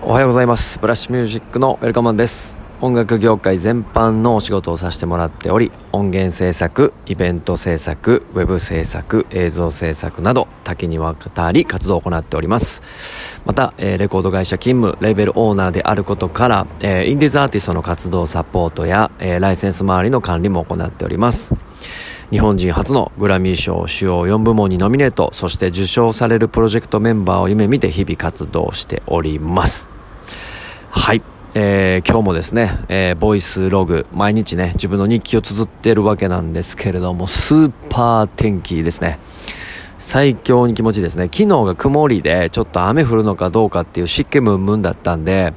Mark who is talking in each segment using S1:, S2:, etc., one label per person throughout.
S1: おはようございます。ブラッシュミュージックのウェルカマンです。音楽業界全般のお仕事をさせてもらっており音源制作イベント制作ウェブ制作映像制作など多岐にわたり活動を行っております。また、えー、レコード会社勤務レーベルオーナーであることから、えー、インディーズアーティストの活動サポートや、えー、ライセンス周りの管理も行っております。日本人初のグラミー賞主要4部門にノミネート、そして受賞されるプロジェクトメンバーを夢見て日々活動しております。はい。えー、今日もですね、えー、ボイスログ、毎日ね、自分の日記を綴ってるわけなんですけれども、スーパー天気ですね。最強に気持ちいいですね。昨日が曇りで、ちょっと雨降るのかどうかっていう湿気ムンムンだったんで、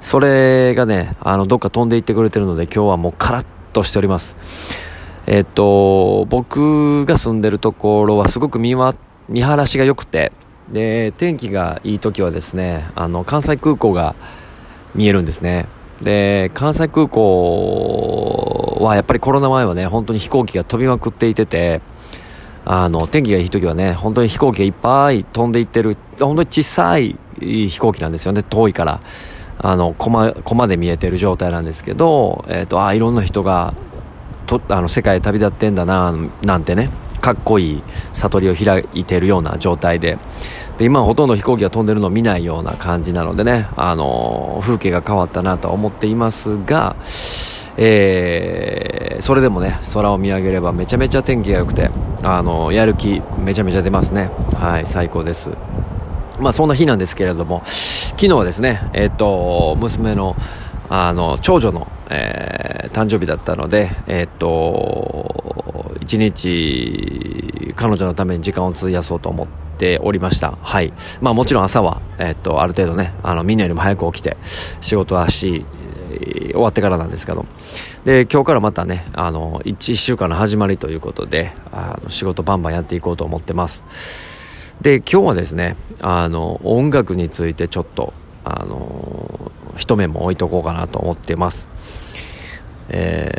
S1: それがね、あの、どっか飛んでいってくれてるので、今日はもうカラッとしております。えっと、僕が住んでるところはすごく見わ見晴らしが良くて、で、天気がいい時はですね、あの、関西空港が見えるんですね。で、関西空港はやっぱりコロナ前はね、本当に飛行機が飛びまくっていてて、あの、天気がいい時はね、本当に飛行機がいっぱい飛んでいってる、本当に小さい飛行機なんですよね、遠いから。あの、コマ、コマで見えてる状態なんですけど、えっ、ー、と、あ、いろんな人がとあの世界旅立ってんだななんてねかっこいい悟りを開いてるような状態で。で今ほとんど飛行機が飛んでるのを見ないような感じなのでねあの風景が変わったなとは思っていますがえー、それでもね空を見上げればめちゃめちゃ天気が良くてあのやる気めちゃめちゃ出ますね。はい最高です。まあそんな日なんですけれども昨日はですねえっ、ー、と娘のあの長女の、えー、誕生日だったので、えー、っと一日彼女のために時間を費やそうと思っておりました。はい。まあもちろん朝は、えー、っと、ある程度ね、あの、みんなよりも早く起きて、仕事はし、終わってからなんですけど。で、今日からまたね、あの、一週間の始まりということで、あの、仕事バンバンやっていこうと思ってます。で、今日はですね、あの、音楽についてちょっと、あの一目も置いとこうかなと思ってます。え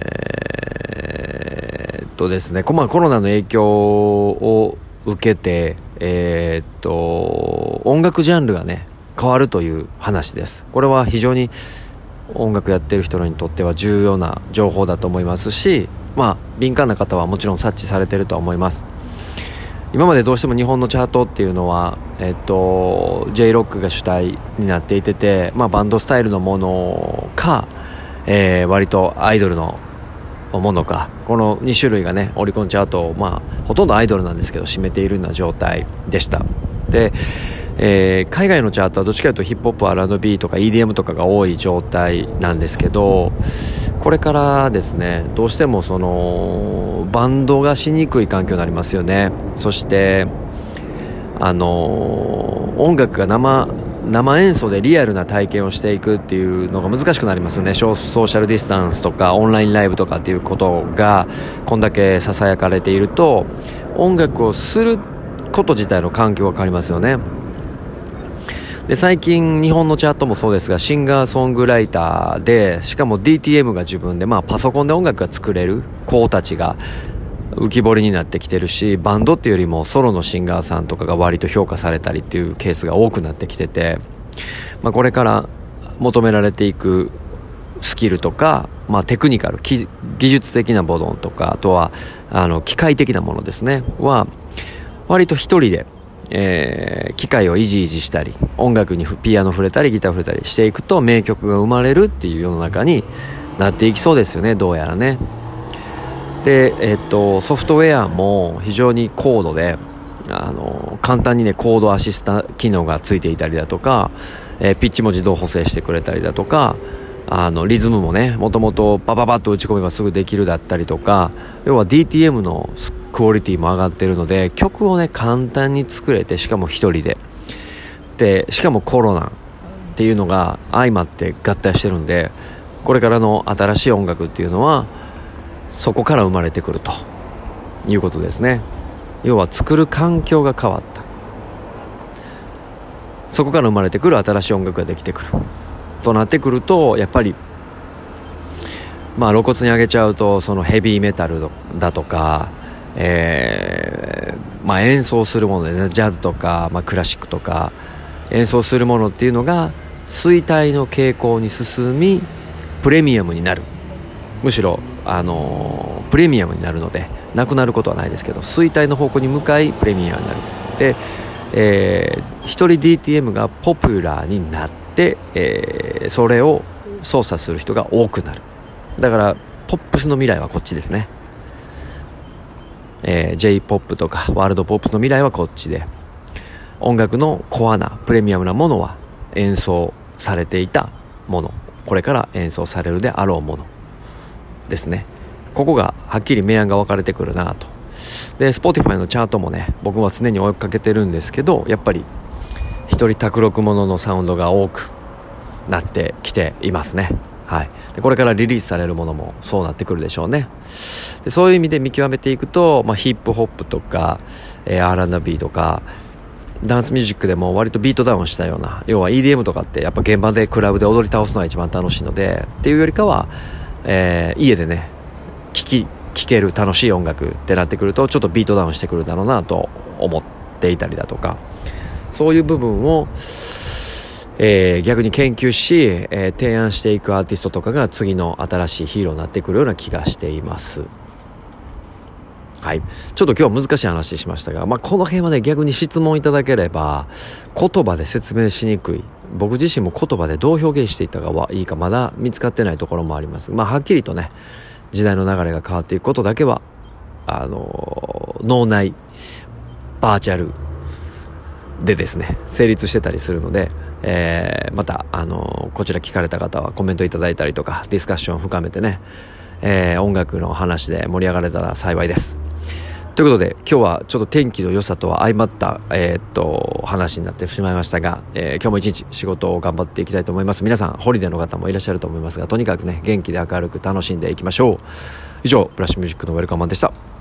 S1: ー、っとですね、まあ、コロナの影響を受けて、えー、っと、音楽ジャンルがね、変わるという話です。これは非常に音楽やってる人にとっては重要な情報だと思いますし、まあ、敏感な方はもちろん察知されてると思います。今までどうしても日本のチャートっていうのは、えっと、J ロックが主体になっていてて、まあ、バンドスタイルのものか、えー、割とアイドルのものか。この2種類がねオリコンチャートを、まあ、ほとんどアイドルなんですけど占めているような状態でした。で、えー、海外のチャートはどっちかというとヒップホップ R&B とか EDM とかが多い状態なんですけどこれからですねどうしてもそのバンドがしにくい環境になりますよね。そしてあの音楽が生生演奏でリアルな体験をしていくっていうのが難しくなりますよね。ソーシャルディスタンスとかオンラインライブとかっていうことがこんだけささやかれていると音楽をすること自体の環境が変わりますよね。で最近日本のチャートもそうですがシンガーソングライターでしかも DTM が自分で、まあ、パソコンで音楽が作れる子たちが浮き彫りになってきてるしバンドっていうよりもソロのシンガーさんとかが割と評価されたりっていうケースが多くなってきてて、まあ、これから求められていくスキルとか、まあ、テクニカル技術的なボドンとかあとはあの機械的なものですねは割と一人でえー、機械をいじいじしたり音楽にピアノ触れたりギター触れたりしていくと名曲が生まれるっていう世の中になっていきそうですよねどうやらね。で、え、っとソフトウェアも非常に高度であの簡単にねコードアシスタ機能がついていたりだとか、えー、ピッチも自動補正してくれたりだとかあのリズムもねもともとバババッと打ち込めばすぐできるだったりとか要は DTM のクオリティも上がってるので曲をね簡単に作れてしかも一人で。でしかもコロナっていうのが相まって合体してるんでこれからの新しい音楽っていうのはそこから生まれてくると。いうことですね。要は作る環境が変わった。そこから生まれてくる新しい音楽ができてくる。となってくるとやっぱりまあ露骨に上げちゃうとそのヘビーメタルだとかえー、まあ、演奏するものでねジャズとか、まあ、クラシックとか演奏するものっていうのが衰退の傾向に進みプレミアムになる。むしろあのプレミアムになるのでなくなることはないですけど衰退の方向に向かいプレミアムになる。で、えー、1人 DTM がポピュラーになって、えー、それを操作する人が多くなる。だからポップスの未来はこっちですね、えー、J-POP とかワールドポップの未来はこっちで。音楽のコアなプレミアムなものは演奏されていたもの。これから演奏されるであろうもの。ですね。ここがはっきり明暗が分かれてくるなと。で Spotify のチャートもね僕は常に追いかけてるんですけどやっぱり一人卓録もののサウンドが多くなってきていますね。はい、でこれからリリースされるものもそうなってくるでしょうね。でそういう意味で見極めていくと、まあ、ヒップホップとか、えー、R&B とかダンスミュージックでも割とビートダウンしたような要は EDM とかってやっぱ現場でクラブで踊り倒すのが一番楽しいのでっていうよりかは、えー、家でね聴き聴ける楽しい音楽ってなってくるとちょっとビートダウンしてくるだろうなと思っていたりだとかそういう部分をえー、逆に研究し、えー、提案していくアーティストとかが次の新しいヒーローになってくるような気がしています。はい。ちょっと今日は難しい話しましたが、まあ、この辺はね、逆に質問いただければ、言葉で説明しにくい。僕自身も言葉でどう表現していったかはいいか、まだ見つかってないところもあります。まあ、はっきりとね、時代の流れが変わっていくことだけは、あのー、脳内、バーチャルでですね、成立してたりするので、えー、また、あの、こちら聞かれた方はコメントいただいたりとか、ディスカッションを深めてね、えー、音楽の話で盛り上がれたら幸いです。ということで、今日はちょっと天気の良さとは相まった、えー、っと、話になってしまいましたが、えー、今日も一日仕事を頑張っていきたいと思います。皆さん、ホリデーの方もいらっしゃると思いますが、とにかくね、元気で明るく楽しんでいきましょう。以上、ブラッシュミュージックのウェルカムマンでした。